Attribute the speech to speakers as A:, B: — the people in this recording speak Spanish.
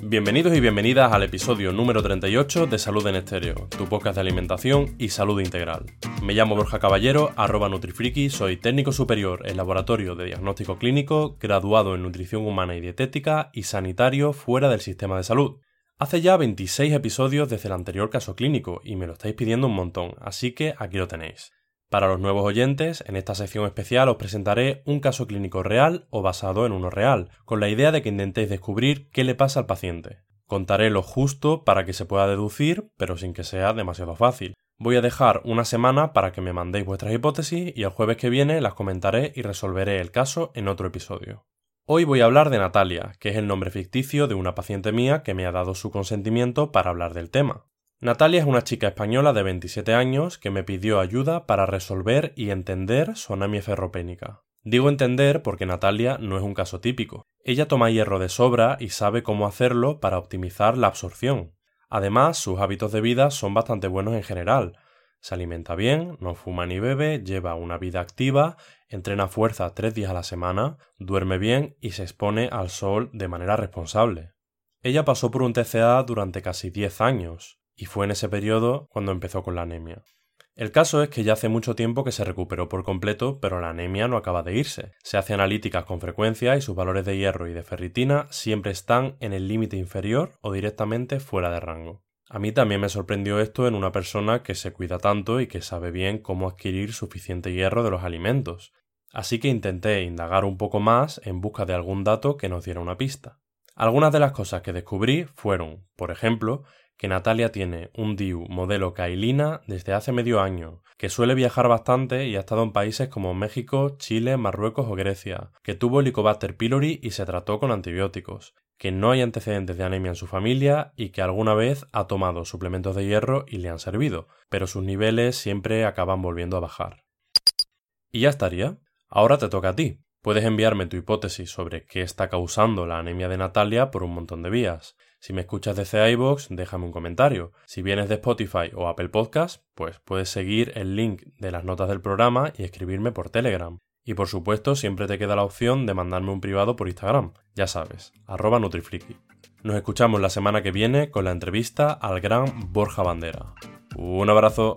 A: Bienvenidos y bienvenidas al episodio número 38 de Salud en Estéreo, tu podcast de alimentación y salud integral. Me llamo Borja Caballero, arroba Nutrifriki, soy técnico superior en laboratorio de diagnóstico clínico, graduado en nutrición humana y dietética y sanitario fuera del sistema de salud. Hace ya 26 episodios desde el anterior caso clínico y me lo estáis pidiendo un montón, así que aquí lo tenéis. Para los nuevos oyentes, en esta sección especial os presentaré un caso clínico real o basado en uno real, con la idea de que intentéis descubrir qué le pasa al paciente. Contaré lo justo para que se pueda deducir, pero sin que sea demasiado fácil. Voy a dejar una semana para que me mandéis vuestras hipótesis y el jueves que viene las comentaré y resolveré el caso en otro episodio. Hoy voy a hablar de Natalia, que es el nombre ficticio de una paciente mía que me ha dado su consentimiento para hablar del tema. Natalia es una chica española de 27 años que me pidió ayuda para resolver y entender su anemia ferropénica. Digo entender porque Natalia no es un caso típico. Ella toma hierro de sobra y sabe cómo hacerlo para optimizar la absorción. Además, sus hábitos de vida son bastante buenos en general. Se alimenta bien, no fuma ni bebe, lleva una vida activa, entrena fuerza tres días a la semana, duerme bien y se expone al sol de manera responsable. Ella pasó por un TCA durante casi 10 años y fue en ese periodo cuando empezó con la anemia. El caso es que ya hace mucho tiempo que se recuperó por completo, pero la anemia no acaba de irse. Se hace analíticas con frecuencia y sus valores de hierro y de ferritina siempre están en el límite inferior o directamente fuera de rango. A mí también me sorprendió esto en una persona que se cuida tanto y que sabe bien cómo adquirir suficiente hierro de los alimentos. Así que intenté indagar un poco más en busca de algún dato que nos diera una pista. Algunas de las cosas que descubrí fueron, por ejemplo, que Natalia tiene un DIU modelo Kailina desde hace medio año, que suele viajar bastante y ha estado en países como México, Chile, Marruecos o Grecia, que tuvo Helicobacter pylori y se trató con antibióticos, que no hay antecedentes de anemia en su familia y que alguna vez ha tomado suplementos de hierro y le han servido, pero sus niveles siempre acaban volviendo a bajar. Y ya estaría. Ahora te toca a ti. Puedes enviarme tu hipótesis sobre qué está causando la anemia de Natalia por un montón de vías. Si me escuchas desde iVoox, déjame un comentario. Si vienes de Spotify o Apple Podcast, pues puedes seguir el link de las notas del programa y escribirme por Telegram. Y por supuesto, siempre te queda la opción de mandarme un privado por Instagram, ya sabes, arroba Nutrifriki. Nos escuchamos la semana que viene con la entrevista al gran Borja Bandera. Un abrazo.